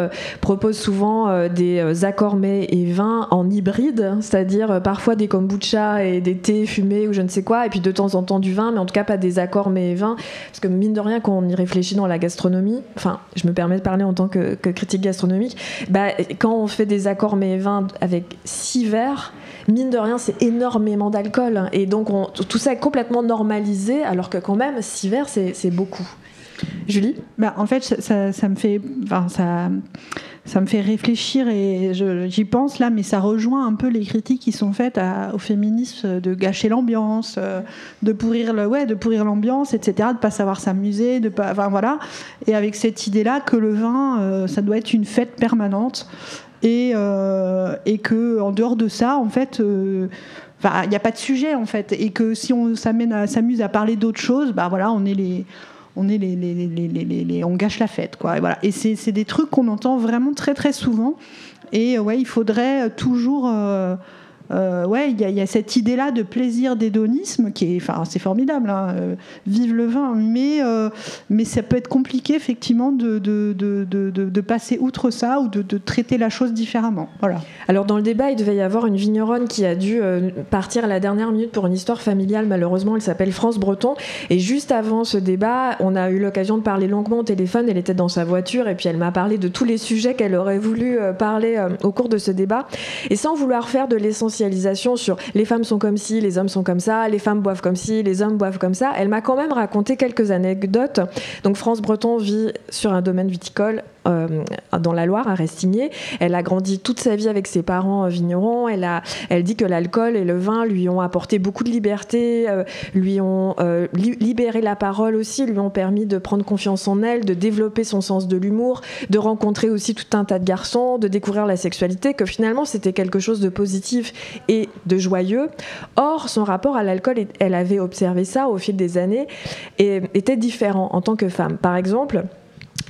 proposent souvent euh, des euh, accords mets et vins en hybride, c'est-à-dire euh, parfois des kombucha et des thés fumés ou je ne sais quoi, et puis de temps en temps du vin, mais en tout cas pas des accords mets et vins, parce que mine de rien, quand on y réfléchit dans la gastronomie, enfin, je me permets de parler en tant que, que critique gastronomique, bah, quand on fait des accords mets et vins avec six verres, mine de rien, c'est énormément d'alcool, et donc on- tout ça est complètement normalisé, alors que quand même, six verres, c'est beaucoup. Julie? Bah, en fait, ça, ça- ça me fait, enfin, ça, ça me fait réfléchir et j'y pense là, mais ça rejoint un peu les critiques qui sont faites à- au féminisme de gâcher l'ambiance, euh, de pourrir le, ouais, de pourrir l'ambiance, etc., de pas savoir s'amuser, de pas, enfin voilà, et avec cette idée-là que le vin, euh, ça doit être une fête permanente et euh, et que en dehors de ça, en fait. euh, il n'y a pas de sujet en fait, et que si on s'amène s'amuse à parler d'autres choses, bah voilà, on est les, on est les, les, les, les- on gâche la fête quoi. Et voilà. Et c'est des trucs qu'on entend vraiment très très souvent. Et euh, ouais, il faudrait toujours euh, ouais, il y, y a cette idée-là de plaisir d'hédonisme qui est, enfin, c'est formidable. hein, euh, vive le vin, mais euh, mais ça peut être compliqué effectivement de de, de, de, de- passer outre ça ou de, traiter la chose différemment. Voilà. Alors dans le débat, il devait y avoir une vigneronne qui a dû euh, partir à la dernière minute pour une histoire familiale. Malheureusement, elle s'appelle France Breton. Et juste avant ce débat, on a eu l'occasion de parler longuement au téléphone. Elle était dans sa voiture et puis elle m'a parlé de tous les sujets qu'elle aurait voulu euh, parler euh, au cours de ce débat. Et sans vouloir faire de sur les femmes sont comme ci, les hommes sont comme ça, les femmes boivent comme ci, les hommes boivent comme ça, elle m'a quand même raconté quelques anecdotes. Donc France Breton vit sur un domaine viticole euh, dans la Loire, à Restigné. Elle a grandi toute sa vie avec ses parents euh, vignerons. Elle, a, elle dit que l'alcool et le vin lui ont apporté beaucoup de liberté, euh, lui ont li- libéré la parole aussi, lui ont permis de prendre confiance en elle, de développer son sens de l'humour, de rencontrer aussi tout un tas de garçons, de découvrir la sexualité, que finalement c'était quelque chose de positif et de joyeux. Or, son rapport à l'alcool, elle avait observé ça au fil des années, et était différent en tant que femme. Par exemple,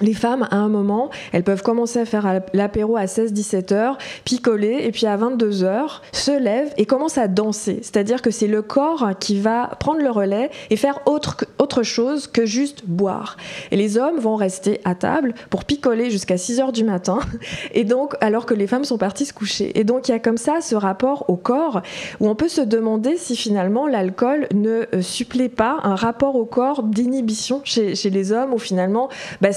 les femmes, à un moment, elles peuvent commencer à faire l'apéro à 16-17 heures, picoler, et puis à 22 heures, se lèvent et commencent à danser. C'est-à-dire que c'est le corps qui va prendre le relais et faire autre, autre chose que juste boire. Et les hommes vont rester à table pour picoler jusqu'à 6 heures du matin, et donc, alors que les femmes sont parties se coucher. Et donc, il y a comme ça ce rapport au corps où on peut se demander si finalement l'alcool ne euh, supplée pas un rapport au corps d'inhibition chez, les hommes, où finalement, bah,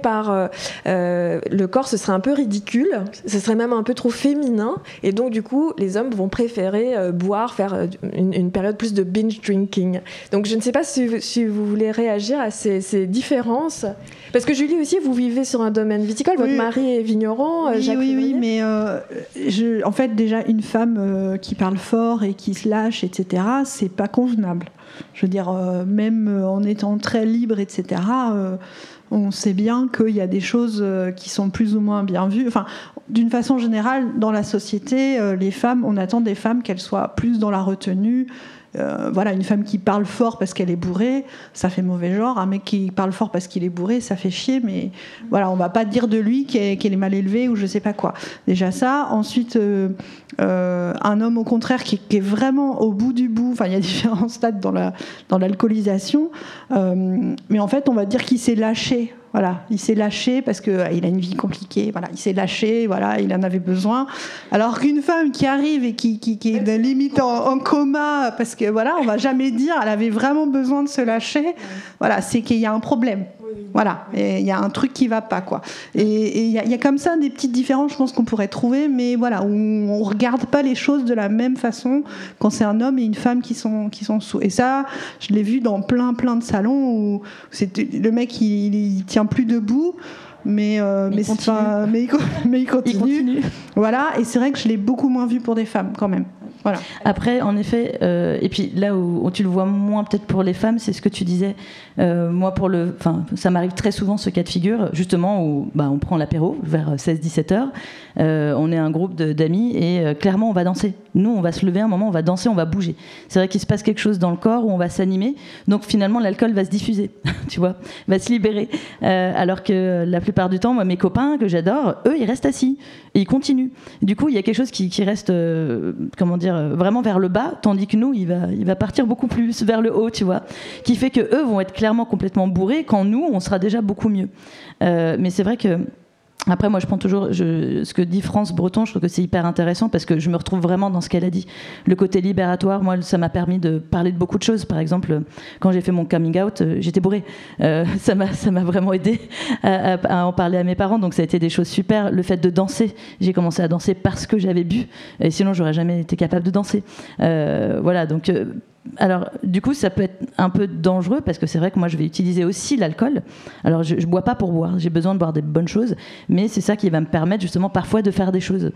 par euh, euh, le corps, ce serait un peu ridicule, ce serait même un peu trop féminin, et donc du coup, les hommes vont préférer euh, boire, faire une, une période plus de binge drinking. Donc je ne sais pas si, si vous voulez réagir à ces, ces différences, parce que Julie aussi, vous vivez sur un domaine viticole, votre mari est vigneron, Oui, Jacques oui, oui, mais euh, je, en fait, déjà, une femme euh, qui parle fort et qui se lâche, etc., c'est pas convenable. Je veux dire, euh, même en étant très libre, etc., on sait bien qu'il y a des choses euh, qui sont plus ou moins bien vues. Enfin, d'une façon générale, dans la société, euh, les femmes, on attend des femmes qu'elles soient plus dans la retenue. Euh, voilà, une femme qui parle fort parce qu'elle est bourrée, ça fait mauvais genre. Un mec qui parle fort parce qu'il est bourré, ça fait chier. Mais voilà, on va pas dire de lui qu'il est, mal élevé ou je sais pas quoi. Déjà ça. Ensuite, euh, euh, un homme au contraire qui, est vraiment au bout du bout. Enfin, il y a différents stades dans dans l'alcoolisation. Mais en fait, on va dire qu'il s'est lâché. Voilà, il s'est lâché parce que euh, a une vie compliquée. Voilà, il s'est lâché. Voilà, il en avait besoin. Alors qu'une femme qui arrive et qui, est limite en, coma parce que voilà, on va jamais dire elle avait vraiment besoin de se lâcher. Voilà, c'est qu'il y a un problème. Voilà, il y a un truc qui va pas quoi. Et il y, a- comme ça des petites différences, je pense qu'on pourrait trouver, mais voilà, on regarde pas les choses de la même façon quand c'est un homme et une femme qui sont qui sont sous. Et ça, je l'ai vu dans plein plein de salons où le mec il, il tient plus debout. Mais, euh, Mais mais, c'est continue. pas- mais, il, co- mais il continue. Il continue. Voilà, et c'est vrai que je l'ai beaucoup moins vu pour des femmes quand même. Après, en effet, euh, et puis là où, tu le vois moins peut-être pour les femmes, c'est ce que tu disais. Euh, moi, pour le, enfin, ça m'arrive très souvent ce cas de figure, justement où bah, on prend l'apéro vers 16-17 heures. Euh, on est un groupe d'amis et clairement on va danser. Nous, on va se lever un moment, on va danser, on va bouger. C'est vrai qu'il se passe quelque chose dans le corps où on va s'animer. Donc finalement, l'alcool va se diffuser, tu vois, va se libérer. Alors que la plupart du temps, moi, mes copains que j'adore, eux, ils restent assis et ils continuent. Du coup, il y a quelque chose qui, reste, comment dire, euh, vraiment vers le bas, tandis que nous, il va, il va partir beaucoup plus vers le haut, tu vois, qui fait que eux vont être clairement complètement bourrés, quand nous, on sera déjà beaucoup mieux. Euh, mais c'est vrai que après, moi, je prends toujours ce que dit France Breton. Je trouve que c'est hyper intéressant parce que je me retrouve vraiment dans ce qu'elle a dit. Le côté libératoire, moi, ça m'a permis de parler de beaucoup de choses. Par exemple, quand j'ai fait mon coming out, euh, j'étais bourrée. Euh, ça m'a, vraiment aidé à, en parler à mes parents. Donc, ça a été des choses super. Le fait de danser, j'ai commencé à danser parce que j'avais bu. Et sinon, j'aurais jamais été capable de danser. Euh, voilà. Donc. Alors, du coup, ça peut être un peu dangereux parce que c'est vrai que moi, je vais utiliser aussi l'alcool. Alors, je, je bois pas pour boire. J'ai besoin de boire des bonnes choses, mais c'est ça qui va me permettre justement parfois de faire des choses,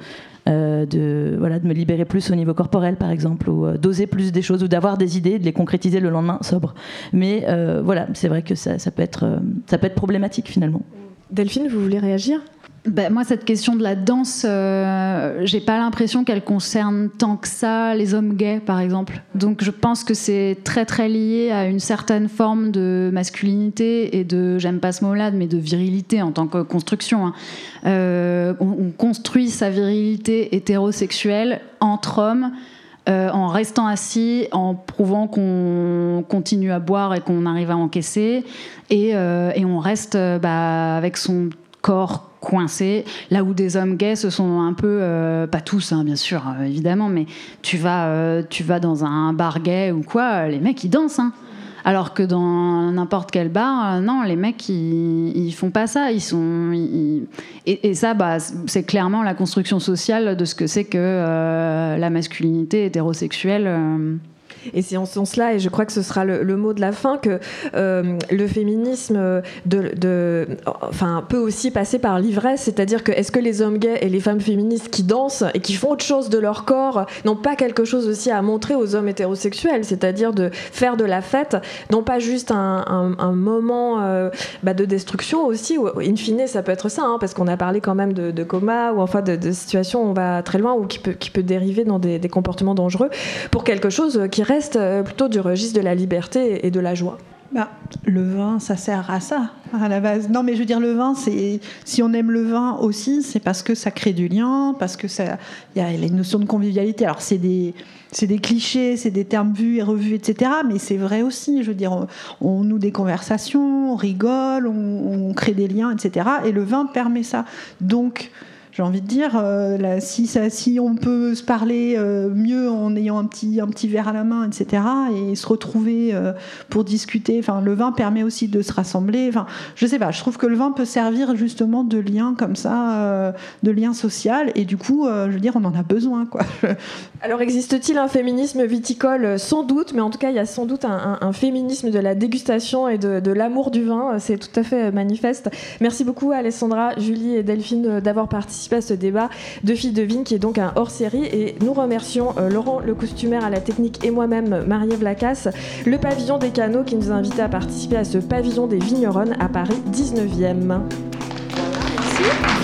euh, de voilà, de me libérer plus au niveau corporel, par exemple, ou euh, d'oser plus des choses, ou d'avoir des idées, de les concrétiser le lendemain sobre. Mais euh, voilà, c'est vrai que ça, peut être, ça peut être problématique finalement. Delphine, vous voulez réagir? Ben, moi, cette question de la danse, euh, j'ai pas l'impression qu'elle concerne tant que ça les hommes gays, par exemple. Donc, je pense que c'est très très lié à une certaine forme de masculinité et de, j'aime pas ce mot-là, mais de virilité en tant que construction. hein. Euh, on, on construit sa virilité hétérosexuelle entre hommes. euh, en restant assis, en prouvant qu'on continue à boire et qu'on arrive à encaisser, et, euh, et on reste bah, avec son corps coincé, là où des hommes gays se sont un peu, euh, pas tous hein, bien sûr, euh, évidemment, mais tu vas, euh, tu vas dans un bar gay ou quoi, les mecs ils dansent. hein. Alors que dans n'importe quel bar, non, les mecs ils, font pas ça. Ils sont, et, et ça, bah, c'est clairement la construction sociale de ce que c'est que la masculinité hétérosexuelle. Et c'est en ce sens-là, et je crois que ce sera le, mot de la fin, que euh, le féminisme euh, de, enfin, peut aussi passer par l'ivresse, c'est-à-dire que est-ce que les hommes gays et les femmes féministes qui dansent et qui font autre chose de leur corps n'ont pas quelque chose aussi à montrer aux hommes hétérosexuels, c'est-à-dire de faire de la fête, non pas juste un, un- un moment euh, bah, de destruction aussi, ou in fine ça peut être ça, hein, parce qu'on a parlé quand même de, de coma, ou enfin de, de situations où on va très loin, ou qui peut, qui peut dériver dans des, des comportements dangereux, pour quelque chose qui reste euh, plutôt du registre de la liberté et de la joie. Bah, le vin, ça sert à ça, à la base. Non, mais je veux dire, le vin, c'est si on aime le vin aussi, c'est parce que ça crée du lien, parce que ça, il y a une notion de convivialité. Alors, c'est des, des clichés, c'est des termes vus et revus, etc. Mais c'est vrai aussi. Je veux dire, on, on noue des conversations, on rigole, on, on crée des liens, etc. Et le vin permet ça. Donc j'ai envie de dire, euh, si, si on peut se parler euh, mieux en ayant un petit, un petit verre à la main, etc., et se retrouver euh, pour discuter, enfin, le vin permet aussi de se rassembler. Enfin, je sais pas, je trouve que le vin peut servir justement de lien comme ça, euh, de lien social, et du coup, je veux dire, on en a besoin, quoi. Alors existe-t-il un féminisme viticole Sans doute, mais en tout cas, il y a sans doute un, un- un féminisme de la dégustation et de, de l'amour du vin. C'est tout à fait manifeste. Merci beaucoup Alessandra, Julie et Delphine d'avoir participé à ce débat de Filles de Vigne, qui est donc un hors-série. Et nous remercions euh, Laurent le costumaire à la technique et moi-même, Marie-Ève le pavillon des canaux qui nous a invités à participer à ce pavillon des vigneronnes à Paris 19e. Merci.